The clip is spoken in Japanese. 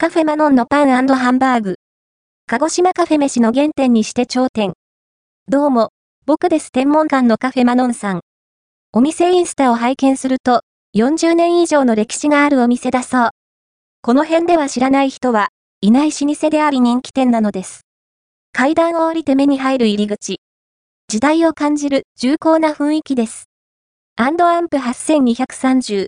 カフェマノンのパンハンバーグ。鹿児島カフェ飯の原点にして頂点。どうも、僕です天文館のカフェマノンさん。お店インスタを拝見すると、40年以上の歴史があるお店だそう。この辺では知らない人はいない老舗であり人気店なのです。階段を降りて目に入る入り口。時代を感じる重厚な雰囲気です。アンプ8230